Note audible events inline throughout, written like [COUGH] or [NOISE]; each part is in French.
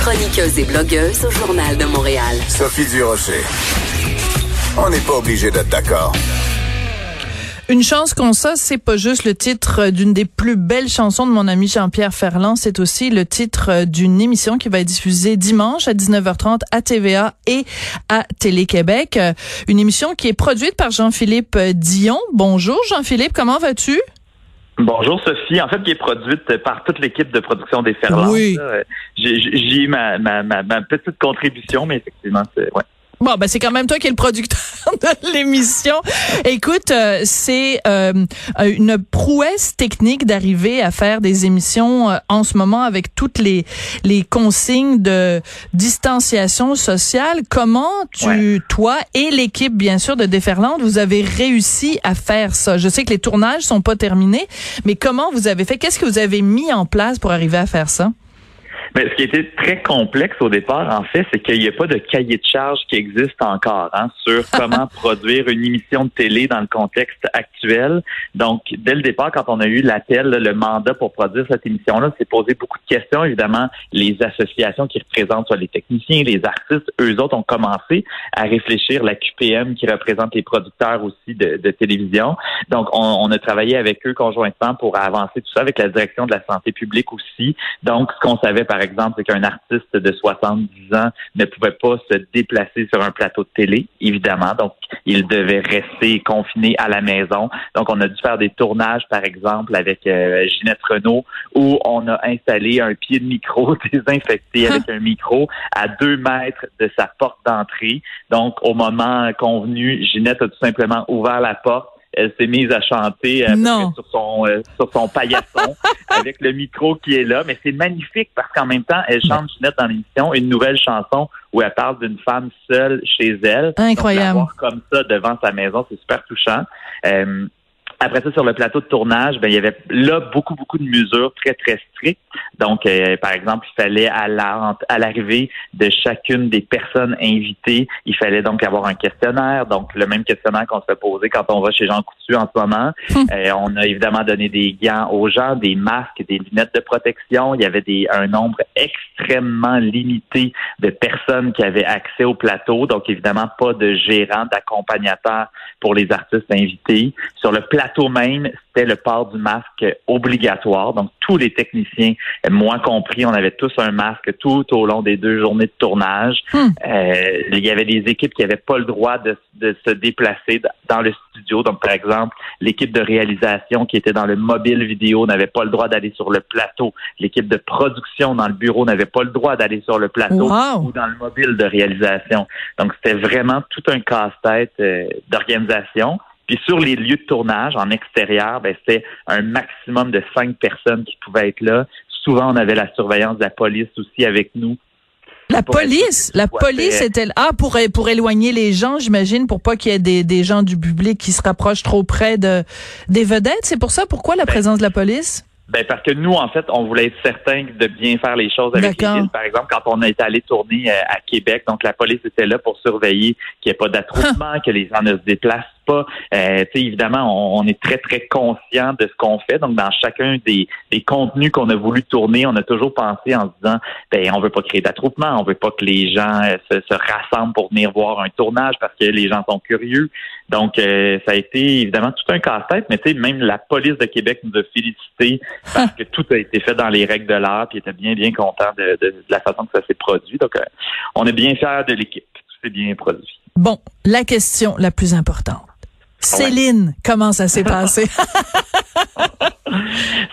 Chroniqueuse et blogueuse au Journal de Montréal. Sophie Durocher. On n'est pas obligé d'être d'accord. Une chance qu'on ça, c'est pas juste le titre d'une des plus belles chansons de mon ami Jean-Pierre Ferland, c'est aussi le titre d'une émission qui va être diffusée dimanche à 19h30 à TVA et à Télé-Québec. Une émission qui est produite par Jean-Philippe Dion. Bonjour Jean-Philippe, comment vas-tu? Bonjour Sophie. En fait, qui est produite par toute l'équipe de production des Ferland. Oui. J'ai eu ma, ma, ma, ma, petite contribution, mais effectivement, c'est ouais. Bon, ben c'est quand même toi qui es le producteur [LAUGHS] de l'émission. Écoute, euh, c'est euh, une prouesse technique d'arriver à faire des émissions euh, en ce moment avec toutes les les consignes de distanciation sociale. Comment tu, toi et l'équipe bien sûr de Déferlante, vous avez réussi à faire ça? Je sais que les tournages sont pas terminés, mais comment vous avez fait? Qu'est-ce que vous avez mis en place pour arriver à faire ça? Mais ce qui était très complexe au départ, en fait, c'est qu'il n'y a pas de cahier de charge qui existe encore hein, sur [LAUGHS] comment produire une émission de télé dans le contexte actuel. Donc, dès le départ, quand on a eu l'appel, le mandat pour produire cette émission-là, c'est posé beaucoup de questions. Évidemment, les associations qui représentent soit les techniciens, les artistes, eux autres ont commencé à réfléchir, la QPM qui représente les producteurs aussi de, de télévision. Donc, on, on, a travaillé avec eux conjointement pour avancer tout ça avec la direction de la santé publique aussi. Donc, ce qu'on savait, par par exemple, c'est qu'un artiste de 70 ans ne pouvait pas se déplacer sur un plateau de télé, évidemment. Donc, il devait rester confiné à la maison. Donc, on a dû faire des tournages, par exemple, avec euh, Ginette Renault, où on a installé un pied de micro [LAUGHS] désinfecté avec un micro à deux mètres de sa porte d'entrée. Donc, au moment convenu, Ginette a tout simplement ouvert la porte elle s'est mise à chanter euh, sur son euh, sur son paillasson [LAUGHS] avec le micro qui est là. Mais c'est magnifique parce qu'en même temps, elle chante Ginette dans l'émission une nouvelle chanson où elle parle d'une femme seule chez elle. Incroyable. Donc, comme ça devant sa maison, c'est super touchant. Euh, après ça, sur le plateau de tournage, ben, il y avait là beaucoup, beaucoup de mesures très, très strictes. Donc, euh, par exemple, il fallait à la, à l'arrivée de chacune des personnes invitées, il fallait donc avoir un questionnaire. Donc, le même questionnaire qu'on se fait poser quand on va chez Jean Coutu en ce moment. [LAUGHS] Euh, on a évidemment donné des gants aux gens, des masques, des lunettes de protection. Il y avait des, un nombre extrêmement limité de personnes qui avaient accès au plateau. Donc, évidemment, pas de gérant, d'accompagnateur pour les artistes invités. Sur le plateau même, c'était le port du masque obligatoire. Donc, tous les techniciens, moi compris, on avait tous un masque tout au long des deux journées de tournage. Hmm. Euh, il y avait des équipes qui n'avaient pas le droit de, se déplacer dans le studio. Donc, par exemple, l'équipe de réalisation qui était dans le mobile vidéo n'avait pas le droit d'aller sur le plateau. L'équipe de production dans le bureau n'avait pas le droit d'aller sur le plateau ou dans le mobile de réalisation. Donc, c'était vraiment tout un casse-tête euh, d'organisation. Puis sur les lieux de tournage en extérieur, ben, c'était un maximum de cinq personnes qui pouvaient être là. Souvent, on avait la surveillance de la police aussi avec nous. La police, la police était là ah, pour pour éloigner les gens, j'imagine, pour pas qu'il y ait des, des gens du public qui se rapprochent trop près de des vedettes? C'est pour ça. Pourquoi la ben, présence de la police? ben parce que nous, en fait, on voulait être certain de bien faire les choses avec les villes. Par exemple, quand on est allé tourner euh, à Québec, donc la police était là pour surveiller qu'il n'y ait pas d'attroupement, que les gens ne se déplacent pas. Euh, évidemment, on, est très, très conscient de ce qu'on fait. Donc, dans chacun des, des contenus qu'on a voulu tourner, on a toujours pensé en se disant, ben, on veut pas créer d'attroupement, on veut pas que les gens euh, se, se, rassemblent pour venir voir un tournage parce que les gens sont curieux. Donc, euh, ça a été évidemment tout un casse-tête, mais tu sais, même la police de Québec nous a félicité [LAUGHS] parce que tout a été fait dans les règles de l'art, puis était bien, bien content de, de, la façon que ça s'est produit. Donc, on est bien fiers de l'équipe. Tout s'est bien produit. Bon, la question la plus importante. Céline, comment ça s'est passé? [LAUGHS]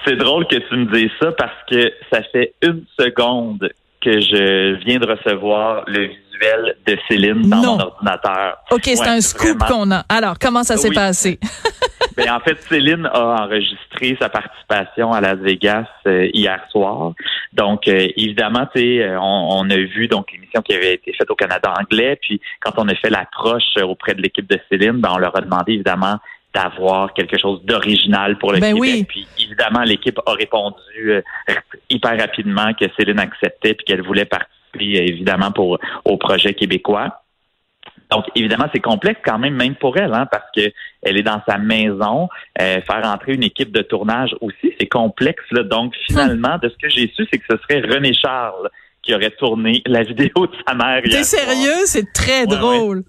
C'est drôle que tu me dises ça parce que ça fait une seconde que je viens de recevoir le visuel de Céline dans mon ordinateur. OK, c'est un scoop qu'on a. Alors, comment ça s'est passé? [LAUGHS] ben, en fait, Céline a enregistré sa participation à Las Vegas euh, hier soir. Donc, euh, évidemment, tu sais, euh, on, a vu donc l'émission qui avait été faite au Canada anglais. Puis, quand on a fait l'approche auprès de l'équipe de Céline, ben, on leur a demandé évidemment d'avoir quelque chose d'original pour le ben Québec. Oui. Puis évidemment, l'équipe a répondu hyper rapidement que Céline acceptait puis qu'elle voulait participer évidemment pour au projet québécois. Donc, évidemment, c'est complexe quand même, même pour elle, hein, parce que elle est dans sa maison. Euh, faire entrer une équipe de tournage aussi, c'est complexe. Là. Donc, finalement, de ce que j'ai su, c'est que ce serait René Charles qui aurait tourné la vidéo de sa mère. T'es sérieux? C'est très drôle.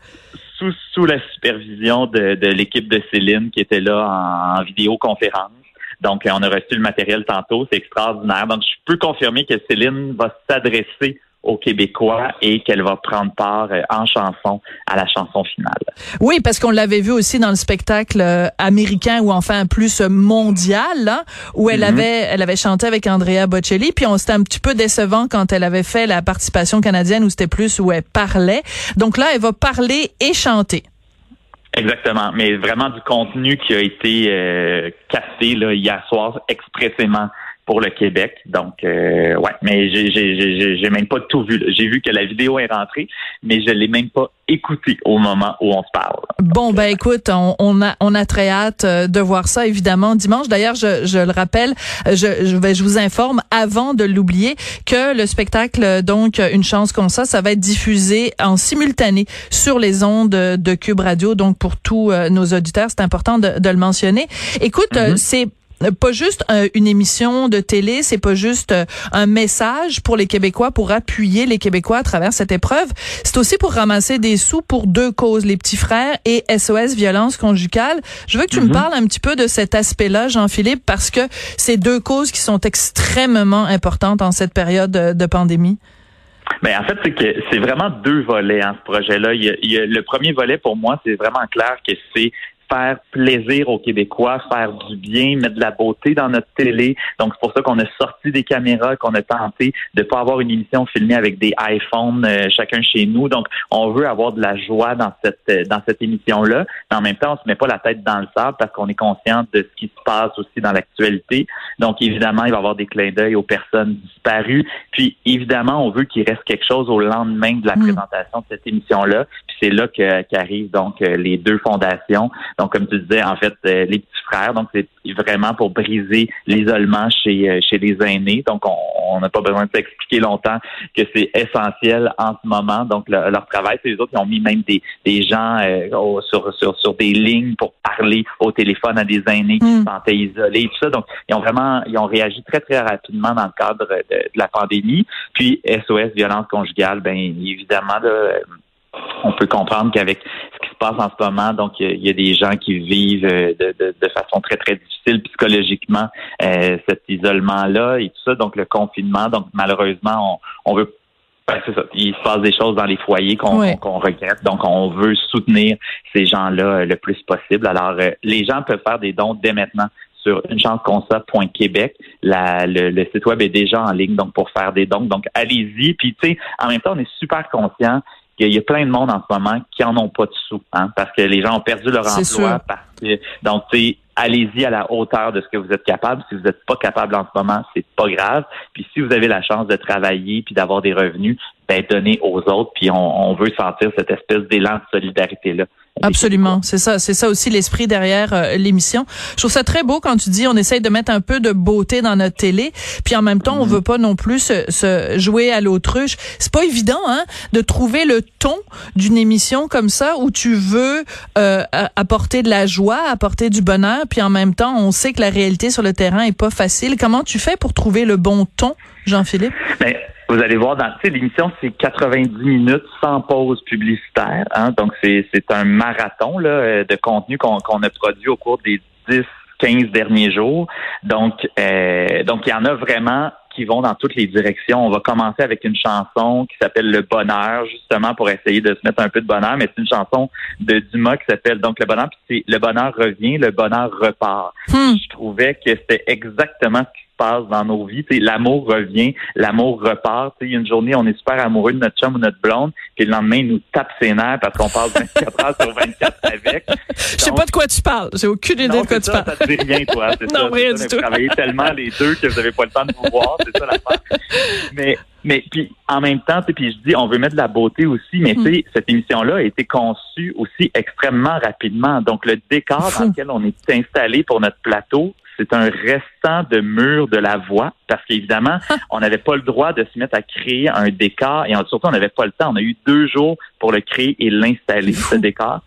Sous, sous la supervision de, de l'équipe de Céline qui était là en, en vidéoconférence. Donc, on a reçu le matériel tantôt. C'est extraordinaire. Donc, je peux confirmer que Céline va s'adresser aux Québécois et qu'elle va prendre part euh, en chanson à la chanson finale. Oui, parce qu'on l'avait vu aussi dans le spectacle euh, américain ou enfin plus mondial, hein, où elle mm-hmm. avait elle avait chanté avec Andrea Bocelli, puis on s'était un petit peu décevant quand elle avait fait la participation canadienne où c'était plus où elle parlait. Donc là, elle va parler et chanter. Exactement, mais vraiment du contenu qui a été euh, cassé là, hier soir expressément pour le Québec. Donc, euh, ouais, mais j'ai, j'ai, j'ai, même pas tout vu. J'ai vu que la vidéo est rentrée, mais je l'ai même pas écoutée au moment où on se parle. Bon, ben écoute, on, a on a très hâte euh, de voir ça évidemment dimanche. D'ailleurs, je, je le rappelle, je, je, je vous informe avant de l'oublier que le spectacle donc une chance comme ça, ça va être diffusé en simultané sur les ondes de Cube Radio. Donc pour tous euh, nos auditeurs, c'est important de, de, le mentionner. Écoute, mm-hmm. c'est pas juste euh, une émission de télé, c'est pas juste euh, un message pour les Québécois pour appuyer les Québécois à travers cette épreuve, c'est aussi pour ramasser des sous pour deux causes, les petits frères et SOS violence conjugale. Je veux que tu me mhm. parles un petit peu de cet aspect-là, Jean-Philippe, parce que c'est deux causes qui sont extrêmement importantes en cette période de, pandémie. Ben en fait, c'est que c'est vraiment deux volets en hein, ce projet-là. Il il le premier volet pour moi, c'est vraiment clair que c'est faire plaisir aux Québécois, faire du bien, mettre de la beauté dans notre télé. Donc, c'est pour ça qu'on a sorti des caméras, qu'on a tenté de pas avoir une émission filmée avec des iPhones euh, chacun chez nous. Donc, on veut avoir de la joie dans cette euh, dans cette émission-là. Mais en même temps, on se met pas la tête dans le sable parce qu'on est conscient de ce qui se passe aussi dans l'actualité. Donc, évidemment, il va y avoir des clins d'œil aux personnes disparues. Puis, évidemment, on veut qu'il reste quelque chose au lendemain de la mm. présentation de cette émission-là. Puis, c'est là qu'arrivent donc euh, les deux fondations. Donc, comme tu disais, en fait, euh, les petits frères, donc c'est vraiment pour briser l'isolement chez, euh, chez les aînés. Donc, on n'a pas besoin de s'expliquer longtemps que c'est essentiel en ce moment. Donc, leur travail, c'est les autres qui ont mis même des, des gens euh, sur, sur, sur des lignes pour parler au téléphone à des aînés qui se hmm. sentaient isolés et tout ça. Donc, ils ont vraiment, ils ont réagi très, très rapidement dans le cadre de, de la pandémie. Puis, SOS, violence conjugale, ben évidemment, là, on peut comprendre qu'avec ce qui se passe en ce moment, donc il y, a des gens qui vivent euh, de, façon très très difficile psychologiquement euh, cet isolement-là et tout ça, donc le confinement. Donc malheureusement, on, veut ben, c'est ça. Il se passe des choses dans les foyers qu'on regrette. Donc, on veut soutenir ces gens-là euh, le plus possible. Alors, les gens peuvent faire des dons dès maintenant sur unchanceconcept.québec. Le, le site web est déjà en ligne, donc pour faire des dons. Donc, allez-y. Puis, tu sais, en même temps, on est super conscient il y a plein de monde en ce moment qui en ont pas de sous, hein, parce que les gens ont perdu leur emploi. Parce que, donc, allez-y à la hauteur de ce que vous êtes capable. Si vous n'êtes pas capable en ce moment, c'est pas grave. Puis si vous avez la chance de travailler puis d'avoir des revenus, ben donnez aux autres. Puis on, on veut sentir cette espèce d'élan de solidarité là. Absolument, c'est ça, c'est ça aussi l'esprit derrière euh, l'émission. Je trouve ça très beau quand tu dis on essaye de mettre un peu de beauté dans notre télé, puis en même temps on mhm. veut pas non plus se, jouer à l'autruche. C'est pas évident, hein, de trouver le ton d'une émission comme ça où tu veux euh, apporter de la joie, apporter du bonheur, puis en même temps on sait que la réalité sur le terrain est pas facile. Comment tu fais pour trouver le bon ton, Jean-Philippe? Ben, vous allez voir, dans l'émission, c'est 90 minutes sans pause publicitaire. Hein, donc, c'est un marathon là, euh, de contenu qu'on a produit au cours des 10, 15 derniers jours. Donc, euh, donc il y en a vraiment qui vont dans toutes les directions. On va commencer avec une chanson qui s'appelle Le Bonheur, justement pour essayer de se mettre un peu de bonheur, mais c'est une chanson de Dumas qui s'appelle donc Le Bonheur, puis c'est Le Bonheur revient, le bonheur repart. Hmm. Je trouvais que c'était exactement ce qui passe dans nos vies. L'amour revient, l'amour repart. Il y a une journée, on est super amoureux de notre chum ou notre blonde, puis le lendemain, il nous tape ses nerfs parce qu'on passe 24 heures sur 24 avec. Je sais pas de quoi tu parles. J'ai aucune idée de quoi tu parles. Ça te dit rien, toi. non, rien du tout. Vous travaillez tellement les deux que vous n'avez pas le temps de vous voir. C'est ça l'affaire. Mais mais puis en même temps, puis je dis, on veut mettre de la beauté aussi, mais mm. cette émission-là a été conçue aussi extrêmement rapidement. Donc le décor dans lequel on est installé pour notre plateau, c'est un restant de mur de la voix, parce qu'évidemment, [LAUGHS] on n'avait pas le droit de se mettre à créer un décor, et surtout, on n'avait pas le temps. On a eu deux jours pour le créer et l'installer, ce décor.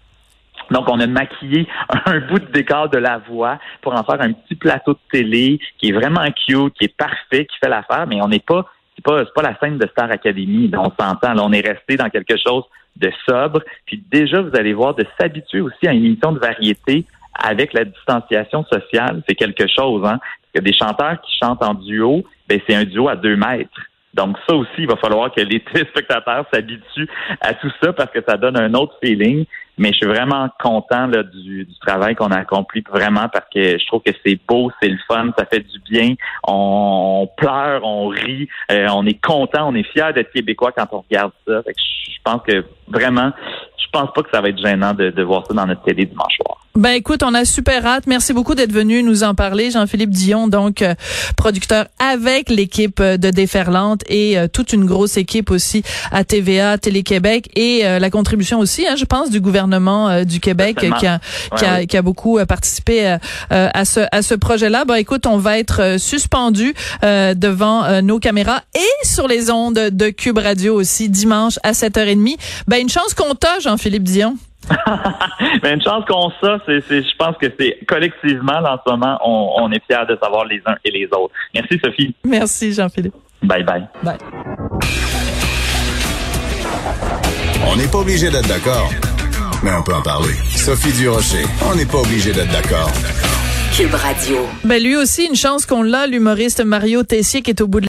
Donc, on a maquillé [LAUGHS] un bout de décor de la voix pour en faire un petit plateau de télé qui est vraiment cute, qui est parfait, qui fait l'affaire, mais on n'est pas c'est pas, c'est pas la scène de Star Academy, on s'entend. Là, on est resté dans quelque chose de sobre. Puis déjà, vous allez voir de s'habituer aussi à une émission de variété avec la distanciation sociale, c'est quelque chose. Hein? Que des chanteurs qui chantent en duo, ben c'est un duo à deux mètres. Donc ça aussi, il va falloir que les [LAUGHS] téléspectateurs s'habituent à tout ça parce que ça donne un autre feeling. Mais je suis vraiment content là, du, travail qu'on a accompli vraiment parce que je trouve que c'est beau, c'est le fun, ça fait du bien. On, pleure, on rit, euh, on est content, on est fier d'être québécois quand on regarde ça. je pense que vraiment, je pense pas que ça va être gênant de, de voir ça dans notre télé dimanche soir. Ben écoute, on a super hâte. Merci beaucoup d'être venu nous en parler, Jean-Philippe Dion, donc euh, producteur avec l'équipe euh, de Déferlante et euh, toute une grosse équipe aussi à TVA, Télé-Québec et la contribution aussi, hein, je pense, du gouvernement du Québec qui a, qui, a, qui a, beaucoup participé à ce à ce projet-là. Ben écoute, on va être suspendu devant nos caméras et sur les ondes de Cube Radio aussi dimanche à 7h30. Ben une chance qu'on t'a, Jean-Philippe Dion. Mais [LAUGHS] une chance qu'on ça, c'est, je pense que c'est collectivement, en ce moment, on, est fiers de savoir les uns et les autres. Merci, Sophie. Merci, Jean-Philippe. Bye bye. Bye. On n'est pas obligé d'être d'accord, mais on peut en parler. Sophie Durocher, on n'est pas obligé d'être d'accord. Cube Radio. Ben lui aussi, une chance qu'on l'a, l'humoriste Mario Tessier qui est au bout de